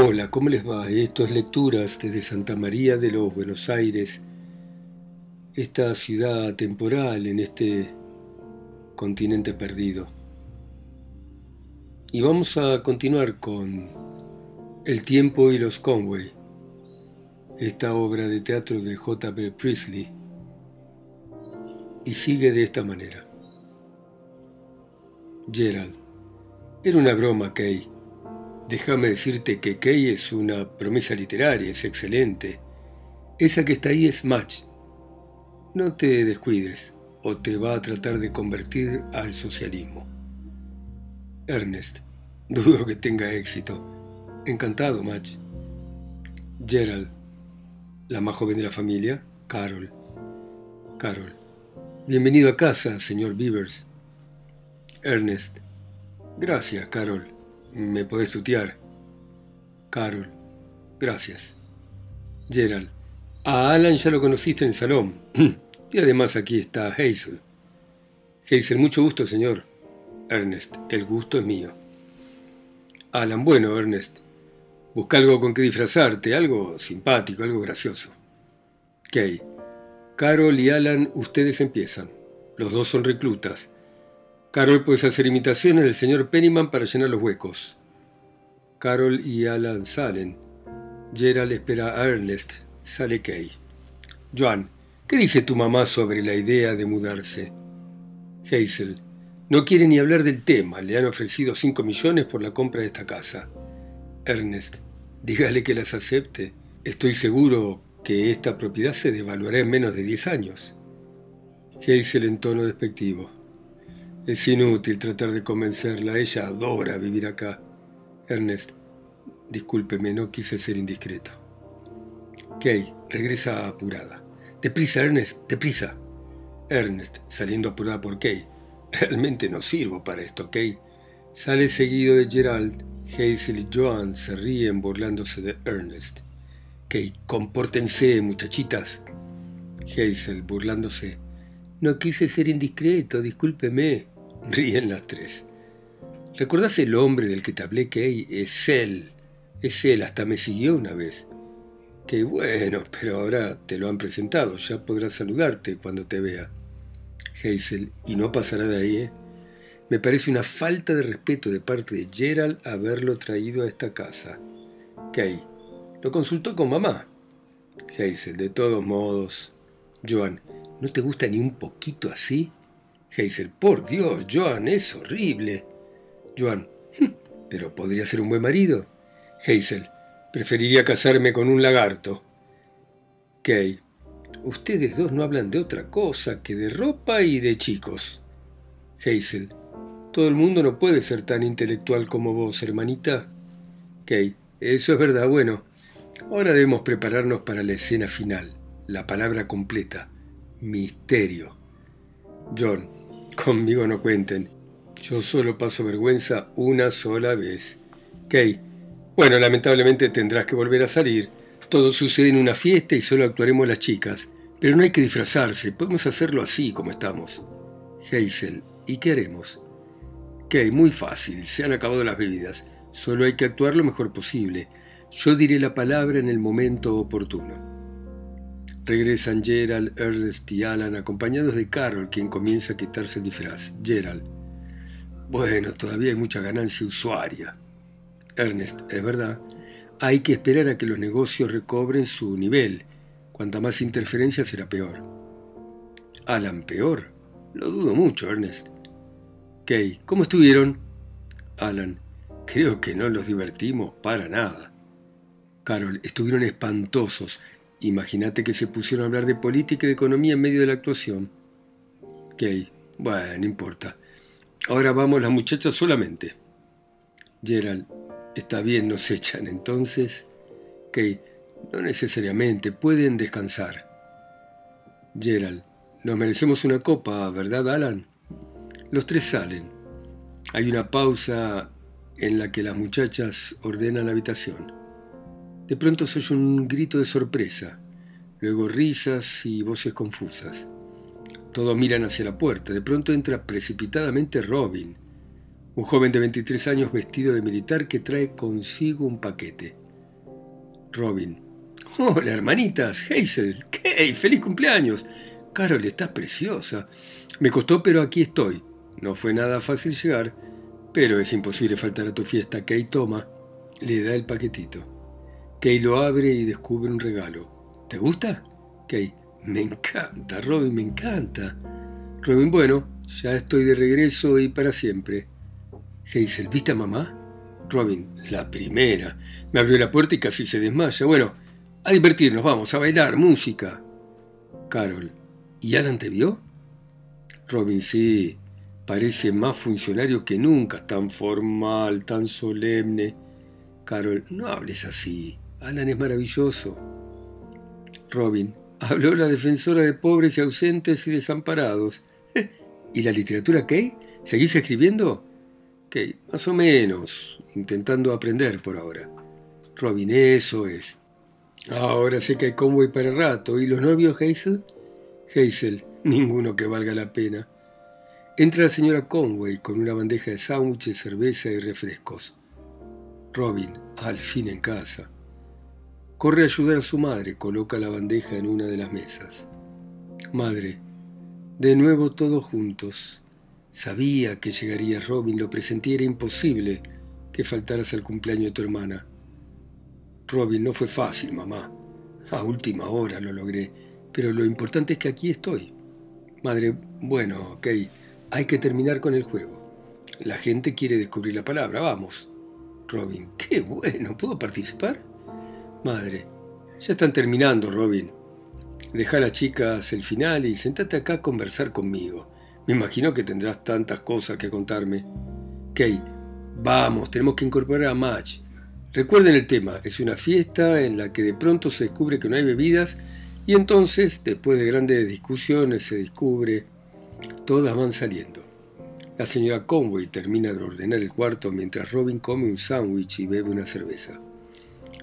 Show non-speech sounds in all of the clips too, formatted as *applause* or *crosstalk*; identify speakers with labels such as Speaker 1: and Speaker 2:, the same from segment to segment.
Speaker 1: Hola, ¿cómo les va? Esto es Lecturas desde Santa María de los Buenos Aires, esta ciudad temporal en este continente perdido. Y vamos a continuar con El tiempo y los Conway, esta obra de teatro de J.B. Priestley, y sigue de esta manera. Gerald, era una broma, Kay. Déjame decirte que Kay es una promesa literaria, es excelente. Esa que está ahí es Match. No te descuides, o te va a tratar de convertir al socialismo. Ernest, *laughs* dudo que tenga éxito. Encantado, Match. Gerald, la más joven de la familia, Carol. Carol, bienvenido a casa, señor Beavers. Ernest, gracias, Carol. Me podés tutear. Carol, gracias. Gerald, a Alan ya lo conociste en el salón. *clears throat* y además aquí está Hazel. Hazel, mucho gusto, señor. Ernest, el gusto es mío. Alan, bueno, Ernest. Busca algo con que disfrazarte, algo simpático, algo gracioso. Kay. Carol y Alan, ustedes empiezan. Los dos son reclutas. Carol, puedes hacer imitaciones del señor Pennyman para llenar los huecos. Carol y Alan salen. Gerald espera a Ernest. Sale Kay. Joan, ¿qué dice tu mamá sobre la idea de mudarse? Hazel, no quiere ni hablar del tema. Le han ofrecido 5 millones por la compra de esta casa. Ernest, dígale que las acepte. Estoy seguro que esta propiedad se devaluará en menos de 10 años. Hazel en tono despectivo. Es inútil tratar de convencerla. Ella adora vivir acá. Ernest, discúlpeme, no quise ser indiscreto. Kay, regresa apurada. Deprisa, Ernest, deprisa. Ernest, saliendo apurada por Kay. Realmente no sirvo para esto, Kay. Sale seguido de Gerald. Hazel y Joan se ríen burlándose de Ernest. Kay, compórtense, muchachitas. Hazel, burlándose. No quise ser indiscreto, discúlpeme. Ríen las tres. ¿Recordás el hombre del que te hablé, Kay? Es él. Es él, hasta me siguió una vez. Qué bueno, pero ahora te lo han presentado, ya podrás saludarte cuando te vea. Hazel, y no pasará de ahí, ¿eh? Me parece una falta de respeto de parte de Gerald haberlo traído a esta casa. Kay, lo consultó con mamá. Hazel, de todos modos. Joan, ¿no te gusta ni un poquito así? Hazel, por Dios, Joan, es horrible. Joan, hm, pero podría ser un buen marido. Hazel, preferiría casarme con un lagarto. Kay, ustedes dos no hablan de otra cosa que de ropa y de chicos. Hazel, todo el mundo no puede ser tan intelectual como vos, hermanita. Kay, eso es verdad, bueno. Ahora debemos prepararnos para la escena final, la palabra completa, misterio. John, conmigo no cuenten. Yo solo paso vergüenza una sola vez. Kay, bueno, lamentablemente tendrás que volver a salir. Todo sucede en una fiesta y solo actuaremos las chicas. Pero no hay que disfrazarse, podemos hacerlo así como estamos. Hazel, ¿y qué haremos? Kay, muy fácil, se han acabado las bebidas. Solo hay que actuar lo mejor posible. Yo diré la palabra en el momento oportuno. Regresan Gerald, Ernest y Alan acompañados de Carol, quien comienza a quitarse el disfraz. Gerald. Bueno, todavía hay mucha ganancia usuaria. Ernest, es verdad. Hay que esperar a que los negocios recobren su nivel. Cuanta más interferencia será peor. Alan, peor. Lo dudo mucho, Ernest. Kay, ¿cómo estuvieron? Alan, creo que no los divertimos para nada. Carol, estuvieron espantosos. Imagínate que se pusieron a hablar de política y de economía en medio de la actuación. Kay, bueno, no importa. Ahora vamos las muchachas solamente. Gerald, está bien, nos *laughs* echan entonces. Kay, no necesariamente, pueden descansar. Gerald, nos merecemos una copa, ¿verdad, Alan? Los tres salen. Hay una pausa en la que las muchachas ordenan la habitación. De pronto se oye un grito de sorpresa, luego risas y voces confusas. Todos miran hacia la puerta. De pronto entra precipitadamente Robin, un joven de 23 años vestido de militar que trae consigo un paquete. Robin. Hola, hermanitas. Hazel. Kay, feliz cumpleaños. Carol, estás preciosa. Me costó, pero aquí estoy. No fue nada fácil llegar, pero es imposible faltar a tu fiesta. Kay toma. Le da el paquetito. Kay lo abre y descubre un regalo. ¿Te gusta? Kay. Me encanta, Robin, me encanta. Robin, bueno, ya estoy de regreso y para siempre. Hazel, ¿viste a mamá? Robin, la primera. Me abrió la puerta y casi se desmaya. Bueno, a divertirnos, vamos, a bailar, música. Carol, ¿y Alan te vio? Robin, sí, parece más funcionario que nunca, tan formal, tan solemne. Carol, no hables así. Alan es maravilloso. Robin, habló la defensora de pobres y ausentes y desamparados. *laughs* ¿Y la literatura qué? ¿Seguís escribiendo? ¿Qué? Más o menos, intentando aprender por ahora. Robin, eso es. Ahora sé que hay convoy para rato. ¿Y los novios, Hazel? Hazel, *laughs* ninguno que valga la pena. Entra la señora Conway con una bandeja de sándwiches, cerveza y refrescos. Robin, al fin en casa. Corre a ayudar a su madre, coloca la bandeja en una de las mesas. Madre, de nuevo todos juntos. Sabía que llegaría Robin, lo presentí, era imposible que faltaras al cumpleaños de tu hermana. Robin, no fue fácil, mamá. A última hora lo logré, pero lo importante es que aquí estoy. Madre, bueno, ok, hay que terminar con el juego. La gente quiere descubrir la palabra, vamos. Robin, qué bueno, ¿puedo participar? Madre, ya están terminando, Robin. Deja a las chicas el final y sentate acá a conversar conmigo. Me imagino que tendrás tantas cosas que contarme. Kay, vamos, tenemos que incorporar a Match. Recuerden el tema, es una fiesta en la que de pronto se descubre que no hay bebidas y entonces, después de grandes discusiones, se descubre, todas van saliendo. La señora Conway termina de ordenar el cuarto mientras Robin come un sándwich y bebe una cerveza.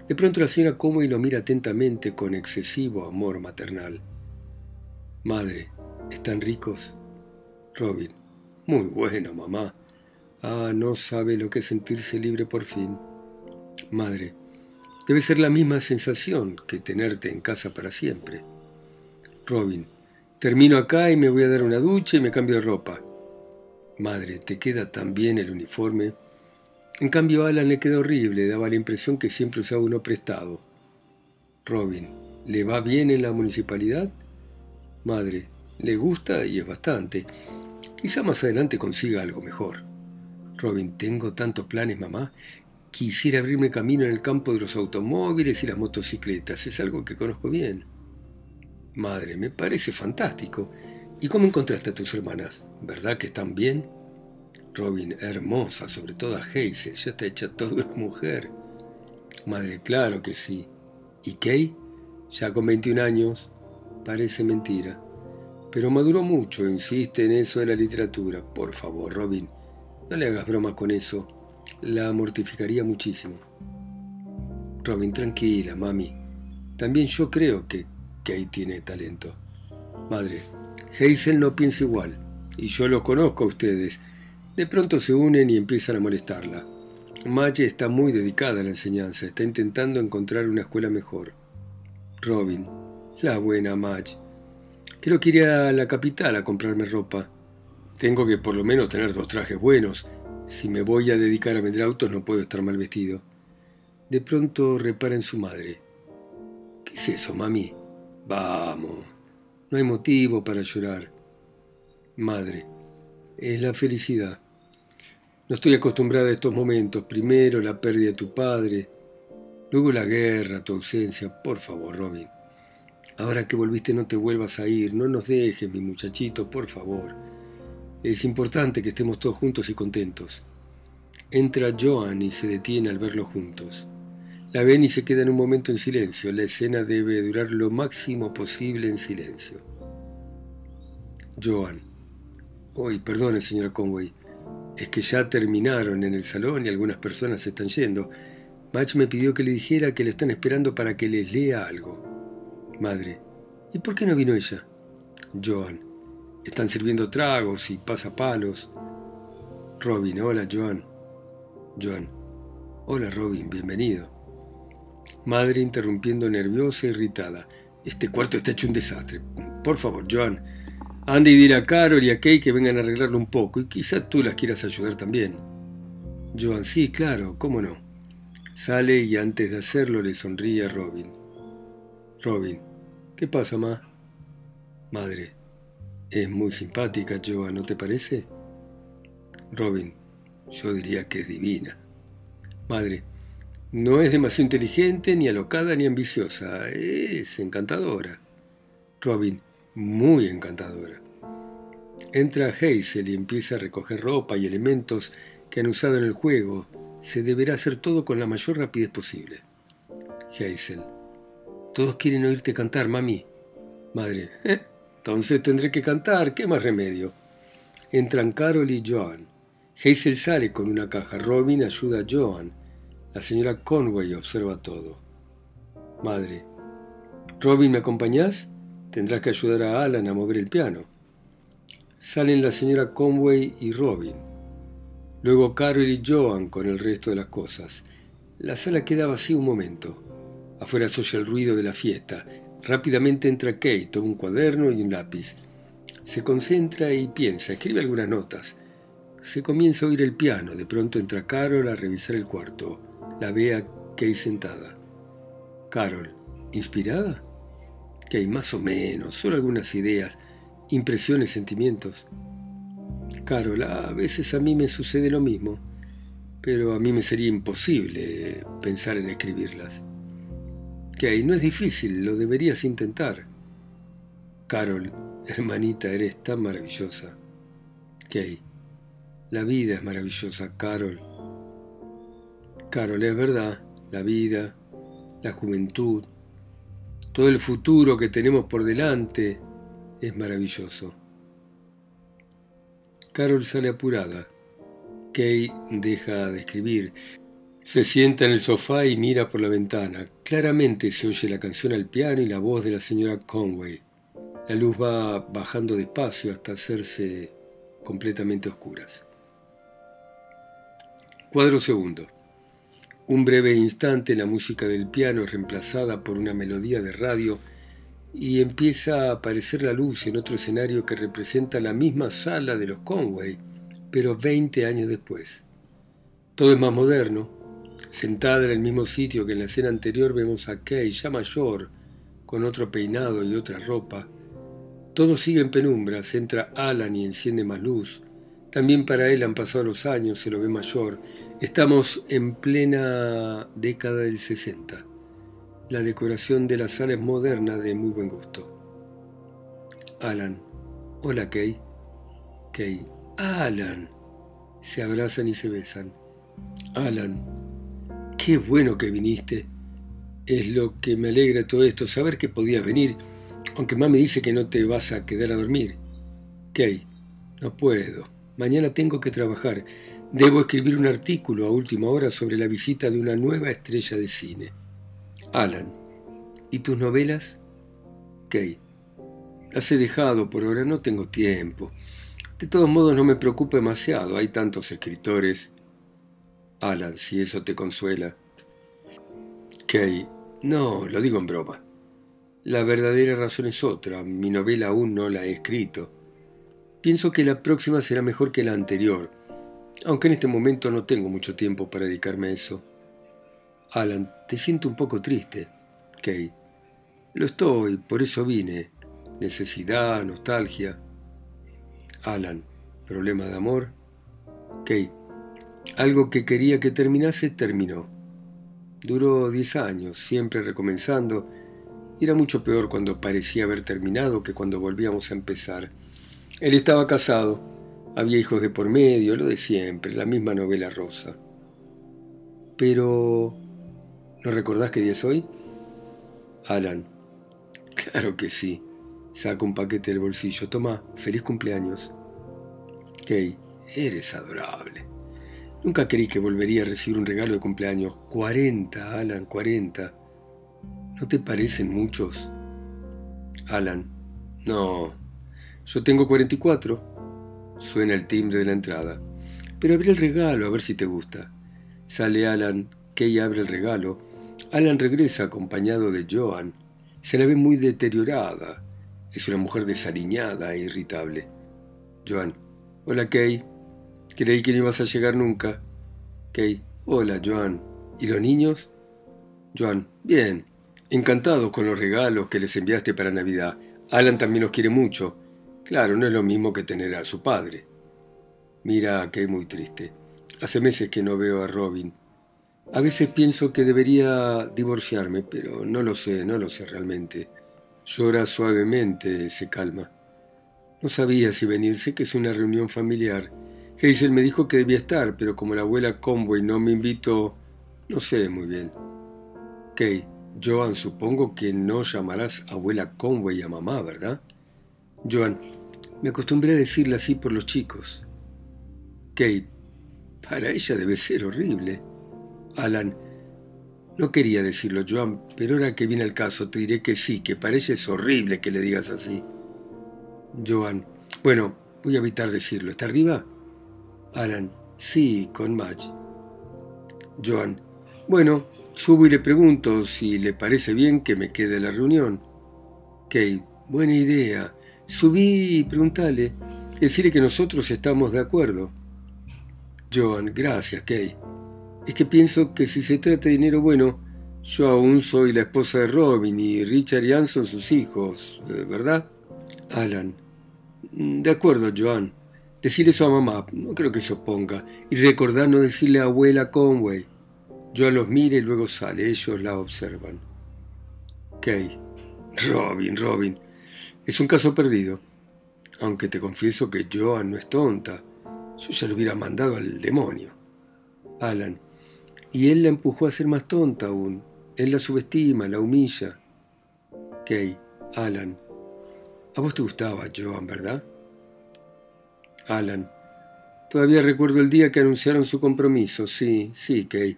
Speaker 1: De pronto la señora Conway lo mira atentamente con excesivo amor maternal. Madre, ¿están ricos? Robin, muy bueno, mamá. Ah, no sabe lo que es sentirse libre por fin. Madre, debe ser la misma sensación que tenerte en casa para siempre. Robin, termino acá y me voy a dar una ducha y me cambio de ropa. Madre, te queda tan bien el uniforme. En cambio Alan le queda horrible, daba la impresión que siempre usaba uno prestado. Robin, ¿le va bien en la municipalidad? Madre, le gusta y es bastante. Quizá más adelante consiga algo mejor. Robin, tengo tantos planes, mamá, Quisiera abrirme camino en el campo de los automóviles y las motocicletas. Es algo que conozco bien. Madre, me parece fantástico. ¿Y cómo encontraste a tus hermanas? ¿Verdad que están bien? Robin, hermosa, sobre todo a Hazel, ya está hecha toda una mujer. Madre, claro que sí. ¿Y Kay? Ya con 21 años. Parece mentira. Pero maduró mucho, insiste en eso de la literatura. Por favor, Robin, no le hagas broma con eso la mortificaría muchísimo. Robin, tranquila, mami. También yo creo que Kate tiene talento. Madre, Hazel no piensa igual, y yo lo conozco a ustedes. De pronto se unen y empiezan a molestarla. Madge está muy dedicada a la enseñanza, está intentando encontrar una escuela mejor. Robin, la buena Madge. Quiero que ir a la capital a comprarme ropa. Tengo que por lo menos tener dos trajes buenos si me voy a dedicar a vender autos no puedo estar mal vestido. De pronto repara en su madre. ¿Qué es eso, mami? Vamos, no hay motivo para llorar. Madre, es la felicidad. No estoy acostumbrada a estos momentos. Primero la pérdida de tu padre, luego la guerra, tu ausencia. Por favor, Robin. Ahora que volviste no te vuelvas a ir. No nos dejes, mi muchachito, por favor. Es importante que estemos todos juntos y contentos. Entra Joan y se detiene al verlos juntos. La ven y se queda en un momento en silencio. La escena debe durar lo máximo posible en silencio. Joan. Hoy, perdone, señora Conway. Es que ya terminaron en el salón y algunas personas se están yendo. Match me pidió que le dijera que le están esperando para que les lea algo. Madre. ¿Y por qué no vino ella? Joan. Están sirviendo tragos y pasapalos. Robin, hola Joan. Joan, hola Robin, bienvenido. Madre interrumpiendo nerviosa e irritada. Este cuarto está hecho un desastre. Por favor, Joan, anda y dile a Carol y a Kay que vengan a arreglarlo un poco y quizás tú las quieras ayudar también. Joan, sí, claro, cómo no. Sale y antes de hacerlo le sonríe a Robin. Robin, ¿qué pasa, ma? Madre, es muy simpática, Joan, ¿no te parece? Robin, yo diría que es divina. Madre, no es demasiado inteligente, ni alocada, ni ambiciosa. Es encantadora. Robin, muy encantadora. Entra Hazel y empieza a recoger ropa y elementos que han usado en el juego. Se deberá hacer todo con la mayor rapidez posible. Hazel. Todos quieren oírte cantar, mami. Madre. Eh, entonces tendré que cantar. ¿Qué más remedio? Entran Carol y Joan. Hazel sale con una caja. Robin ayuda a Joan la señora Conway observa todo. Madre. Robin, ¿me acompañás? Tendrás que ayudar a Alan a mover el piano. Salen la señora Conway y Robin. Luego Carol y Joan con el resto de las cosas. La sala queda vacía un momento. Afuera se oye el ruido de la fiesta. Rápidamente entra Kate, toma un cuaderno y un lápiz. Se concentra y piensa, escribe algunas notas. Se comienza a oír el piano. De pronto entra Carol a revisar el cuarto. La ve a Kay sentada. Carol, ¿inspirada? Kay, más o menos, solo algunas ideas, impresiones, sentimientos. Carol, a veces a mí me sucede lo mismo, pero a mí me sería imposible pensar en escribirlas. Kay, no es difícil, lo deberías intentar. Carol, hermanita, eres tan maravillosa. Kay, la vida es maravillosa, Carol. Carol, es verdad, la vida, la juventud, todo el futuro que tenemos por delante es maravilloso. Carol sale apurada. Kay deja de escribir. Se sienta en el sofá y mira por la ventana. Claramente se oye la canción al piano y la voz de la señora Conway. La luz va bajando despacio hasta hacerse completamente oscuras. Cuadro segundo. Un breve instante la música del piano es reemplazada por una melodía de radio y empieza a aparecer la luz en otro escenario que representa la misma sala de los Conway, pero 20 años después. Todo es más moderno. Sentada en el mismo sitio que en la escena anterior vemos a Kay ya mayor, con otro peinado y otra ropa. Todo sigue en penumbras, entra Alan y enciende más luz. También para él han pasado los años, se lo ve mayor, Estamos en plena década del 60. La decoración de la sala es moderna de muy buen gusto. Alan. Hola, Kay. Kay. Alan. Se abrazan y se besan. Alan. Qué bueno que viniste. Es lo que me alegra todo esto, saber que podías venir, aunque mami dice que no te vas a quedar a dormir. Kay. No puedo. Mañana tengo que trabajar. Debo escribir un artículo a última hora sobre la visita de una nueva estrella de cine. Alan. ¿Y tus novelas? Kay. Las he dejado por ahora, no tengo tiempo. De todos modos no me preocupa demasiado, hay tantos escritores. Alan, si eso te consuela. Kay. No, lo digo en broma. La verdadera razón es otra. Mi novela aún no la he escrito. Pienso que la próxima será mejor que la anterior aunque en este momento no tengo mucho tiempo para dedicarme a eso. Alan, te siento un poco triste. Kay. Lo estoy, por eso vine. Necesidad, nostalgia. Alan, problema de amor. Kay. Algo que quería que terminase, terminó. Duró diez años, siempre recomenzando, era mucho peor cuando parecía haber terminado que cuando volvíamos a empezar. Él estaba casado, había hijos de por medio, lo de siempre, la misma novela rosa. Pero... ¿No recordás qué día es hoy? Alan. Claro que sí. Saca un paquete del bolsillo. Toma, feliz cumpleaños. Kay, eres adorable. Nunca creí que volvería a recibir un regalo de cumpleaños. 40, Alan, 40. ¿No te parecen muchos? Alan. No. Yo tengo 44. Suena el timbre de la entrada. Pero abre el regalo a ver si te gusta. Sale Alan, Kay abre el regalo. Alan regresa acompañado de Joan. Se la ve muy deteriorada. Es una mujer desaliñada e irritable. Joan. Hola, Kay. Creí que no ibas a llegar nunca. Kay. Hola, Joan. ¿Y los niños? Joan. Bien. Encantado con los regalos que les enviaste para Navidad. Alan también los quiere mucho. Claro, no es lo mismo que tener a su padre. Mira Kay muy triste. Hace meses que no veo a Robin. A veces pienso que debería divorciarme, pero no lo sé, no lo sé realmente. Llora suavemente, se calma. No sabía si venirse, que es una reunión familiar. Hazel me dijo que debía estar, pero como la abuela Conway no me invitó, no sé muy bien. Kay, Joan, supongo que no llamarás abuela Conway a mamá, ¿verdad? Joan, me acostumbré a decirle así por los chicos. Kay, para ella debe ser horrible. Alan, no quería decirlo, Joan, pero ahora que viene el caso te diré que sí, que para ella es horrible que le digas así. Joan, bueno, voy a evitar decirlo. ¿Está arriba? Alan, sí, con Madge. Joan, bueno, subo y le pregunto si le parece bien que me quede la reunión. Kay, buena idea. Subí y preguntale. Decirle que nosotros estamos de acuerdo. Joan, gracias, Kay. Es que pienso que si se trata de dinero bueno, yo aún soy la esposa de Robin y Richard y Ann son sus hijos, eh, ¿verdad? Alan. Mm, de acuerdo, Joan. Decir eso a mamá, no creo que se oponga. Y recordar no decirle a abuela Conway. Joan los mira y luego sale. Ellos la observan. Kay. Robin, Robin. Es un caso perdido. Aunque te confieso que Joan no es tonta. Yo ya lo hubiera mandado al demonio. Alan. Y él la empujó a ser más tonta aún. Él la subestima, la humilla. Kay, Alan. A vos te gustaba Joan, ¿verdad? Alan. Todavía recuerdo el día que anunciaron su compromiso. Sí, sí, Kay.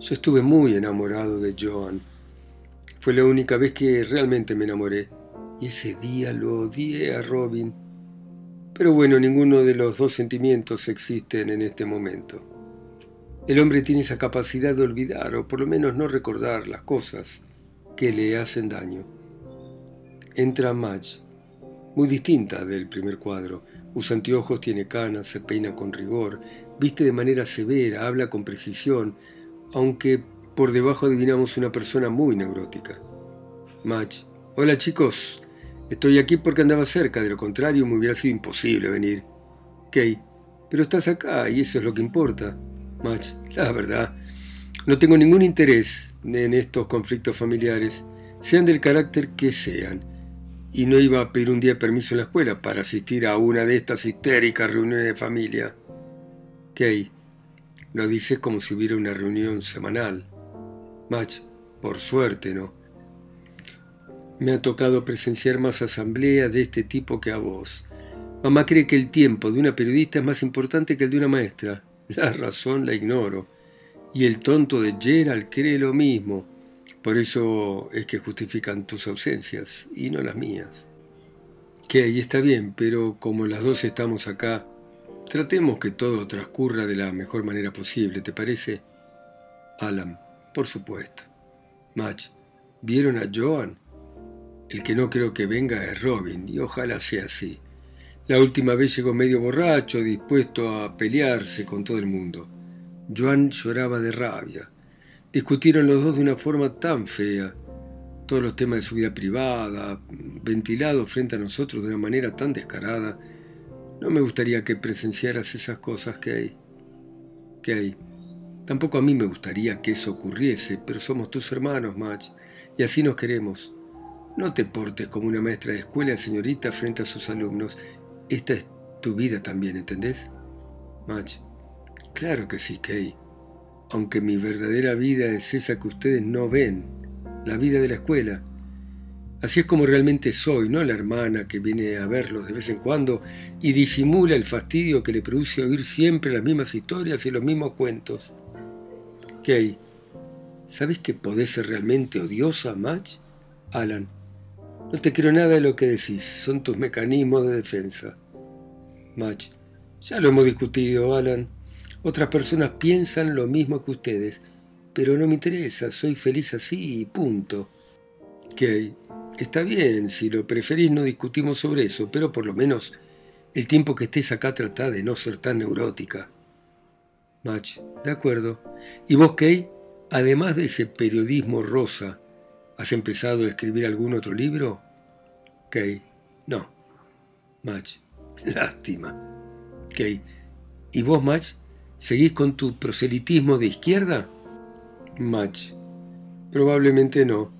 Speaker 1: Yo estuve muy enamorado de Joan. Fue la única vez que realmente me enamoré. Y ese día lo odié a Robin. Pero bueno, ninguno de los dos sentimientos existen en este momento. El hombre tiene esa capacidad de olvidar, o por lo menos no recordar las cosas que le hacen daño. Entra Madge, muy distinta del primer cuadro. Usa anteojos, tiene canas, se peina con rigor, viste de manera severa, habla con precisión, aunque por debajo adivinamos una persona muy neurótica. Madge, hola chicos, Estoy aquí porque andaba cerca, de lo contrario me hubiera sido imposible venir. Kay, pero estás acá y eso es lo que importa. Match, la verdad, no tengo ningún interés en estos conflictos familiares, sean del carácter que sean, y no iba a pedir un día permiso en la escuela para asistir a una de estas histéricas reuniones de familia. Kay, lo dices como si hubiera una reunión semanal. Match, por suerte no. Me ha tocado presenciar más asambleas de este tipo que a vos. Mamá cree que el tiempo de una periodista es más importante que el de una maestra. La razón la ignoro. Y el tonto de Gerald cree lo mismo. Por eso es que justifican tus ausencias y no las mías. Que ahí está bien, pero como las dos estamos acá, tratemos que todo transcurra de la mejor manera posible, ¿te parece? Alan, por supuesto. Match, ¿vieron a Joan? El que no creo que venga es Robin, y ojalá sea así. La última vez llegó medio borracho, dispuesto a pelearse con todo el mundo. Joan lloraba de rabia. Discutieron los dos de una forma tan fea. Todos los temas de su vida privada, ventilados frente a nosotros de una manera tan descarada. No me gustaría que presenciaras esas cosas, Kay. Kay. Tampoco a mí me gustaría que eso ocurriese, pero somos tus hermanos, Match, y así nos queremos. No te portes como una maestra de escuela, señorita, frente a sus alumnos. Esta es tu vida también, ¿entendés? Match. Claro que sí, Kay. Aunque mi verdadera vida es esa que ustedes no ven, la vida de la escuela. Así es como realmente soy, no la hermana que viene a verlos de vez en cuando y disimula el fastidio que le produce oír siempre las mismas historias y los mismos cuentos. Kay, ¿sabes que podés ser realmente odiosa, Match? Alan, no te creo nada de lo que decís, son tus mecanismos de defensa. Match, ya lo hemos discutido, Alan. Otras personas piensan lo mismo que ustedes pero no me interesa, soy feliz así y punto. Kay, está bien, si lo preferís no discutimos sobre eso, pero por lo menos el tiempo que estés acá trata de no ser tan neurótica. Match, de acuerdo. ¿Y vos, Kay? Además de ese periodismo rosa, ¿has empezado a escribir algún otro libro? Kay, no. Match, *laughs* lástima. Kay, ¿y vos, Match? ¿Seguís con tu proselitismo de izquierda? Match, probablemente no,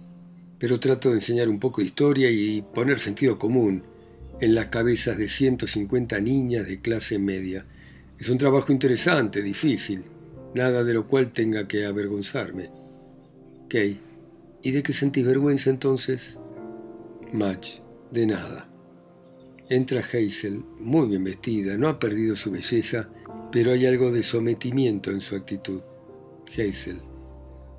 Speaker 1: pero trato de enseñar un poco de historia y poner sentido común en las cabezas de 150 niñas de clase media. Es un trabajo interesante, difícil, nada de lo cual tenga que avergonzarme. Kay, ¿y de qué sentís vergüenza entonces? Match, de nada. Entra Hazel, muy bien vestida, no ha perdido su belleza, pero hay algo de sometimiento en su actitud. Hazel.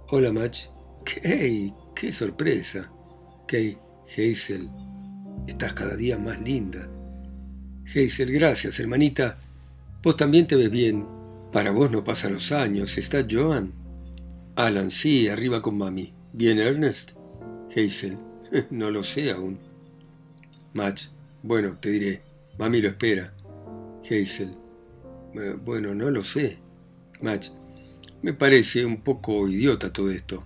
Speaker 1: Hola, Match. Qué sorpresa. Kay, Hazel, estás cada día más linda. Hazel, gracias, hermanita. Vos también te ves bien. Para vos no pasan los años. ¿Está Joan? Alan, sí, arriba con mami. ¿Bien Ernest? Hazel, *laughs* no lo sé aún. Match, bueno, te diré. Mami lo espera. Hazel, eh, bueno, no lo sé. Match, me parece un poco idiota todo esto.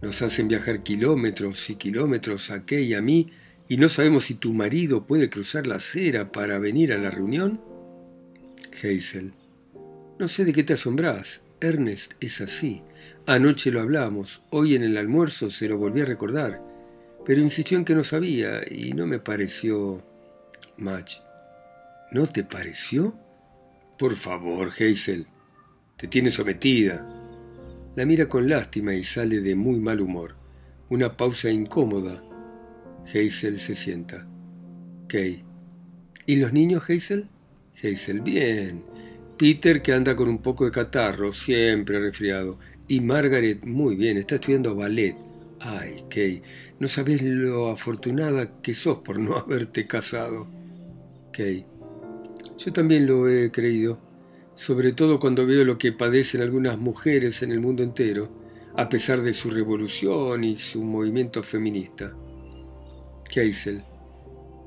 Speaker 1: Nos hacen viajar kilómetros y kilómetros a Kay y a mí y no sabemos si tu marido puede cruzar la acera para venir a la reunión. Hazel, no sé de qué te asombras. Ernest es así. Anoche lo hablamos, hoy en el almuerzo se lo volví a recordar, pero insistió en que no sabía y no me pareció... Match. ¿No te pareció? Por favor, Hazel. Te tiene sometida. La mira con lástima y sale de muy mal humor. Una pausa incómoda. Hazel se sienta. Kay. ¿Y los niños, Hazel? Hazel, bien. Peter, que anda con un poco de catarro, siempre resfriado. Y Margaret, muy bien, está estudiando ballet. Ay, Kay, no sabes lo afortunada que sos por no *laughs* haberte casado. Kay, yo también lo he creído, sobre todo cuando veo lo que padecen algunas mujeres en el mundo entero, a pesar de su revolución y su movimiento feminista. Keisel,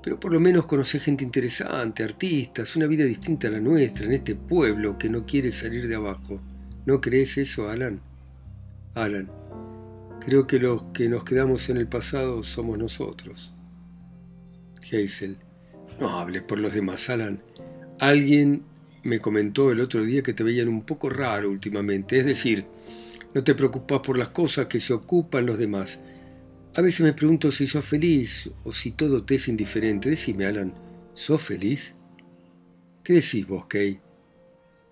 Speaker 1: pero por lo menos conoce gente interesante, artistas, una vida distinta a la nuestra en este pueblo que no quiere salir de abajo. ¿No crees eso, Alan? Alan, creo que los que nos quedamos en el pasado somos nosotros. Hazel, no hables por los demás, Alan. Alguien me comentó el otro día que te veían un poco raro últimamente, es decir, no te preocupas por las cosas que se ocupan los demás, a veces me pregunto si sos feliz o si todo te es indiferente. Decime, Alan, ¿sos feliz? ¿Qué decís vos, Kay?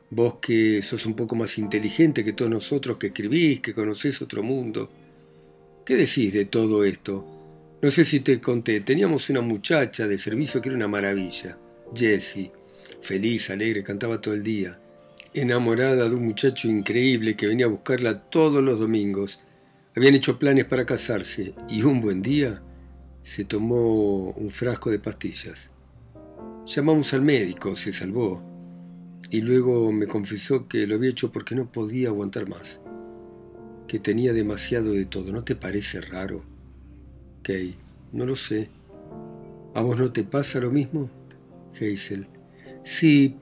Speaker 1: Vos que sos un poco más inteligente que todos nosotros que escribís, que conocés otro mundo. ¿Qué decís de todo esto? No sé si te conté, teníamos una muchacha de servicio que era una maravilla, Jessie, feliz, alegre, cantaba todo el día, enamorada de un muchacho increíble que venía a buscarla todos los domingos habían hecho planes para casarse y un buen día se tomó un frasco de pastillas. Llamamos al médico, se salvó, y luego me confesó que lo había hecho porque no podía aguantar más, que tenía demasiado de todo. ¿No te parece raro? Kay, no lo sé. ¿A vos no te pasa lo mismo? Hazel, sí,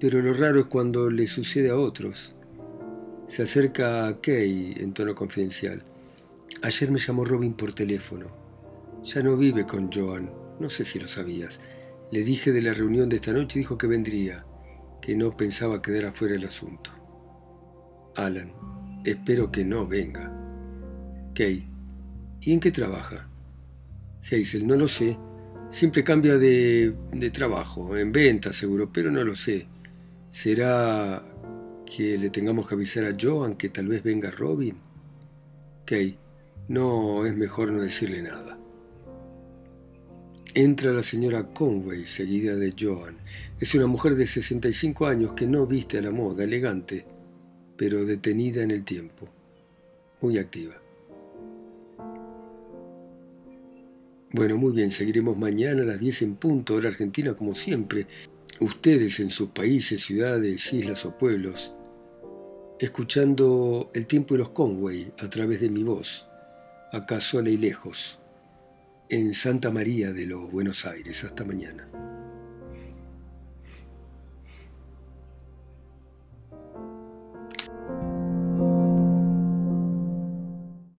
Speaker 1: pero lo raro es cuando le sucede a otros. Se acerca a Kay en tono confidencial. Ayer me llamó Robin por teléfono. Ya no vive con Joan, no sé si lo sabías. Le dije de la reunión de esta noche y dijo que vendría, que no pensaba quedar afuera el asunto. Alan, espero que no venga. Kate, ¿y en qué trabaja? Hazel, no lo sé. Siempre cambia de, de trabajo, en venta seguro, pero no lo sé. ¿Será que le tengamos que avisar a Joan que tal vez venga Robin? Kate, no, es mejor no decirle nada. Entra la señora Conway, seguida de Joan. Es una mujer de 65 años que no viste a la moda, elegante, pero detenida en el tiempo. Muy activa. Bueno, muy bien, seguiremos mañana a las 10 en punto, hora argentina como siempre. Ustedes en sus países, ciudades, islas o pueblos, escuchando el tiempo y los Conway a través de mi voz, acá sola y lejos, en Santa María de los Buenos Aires. Hasta mañana.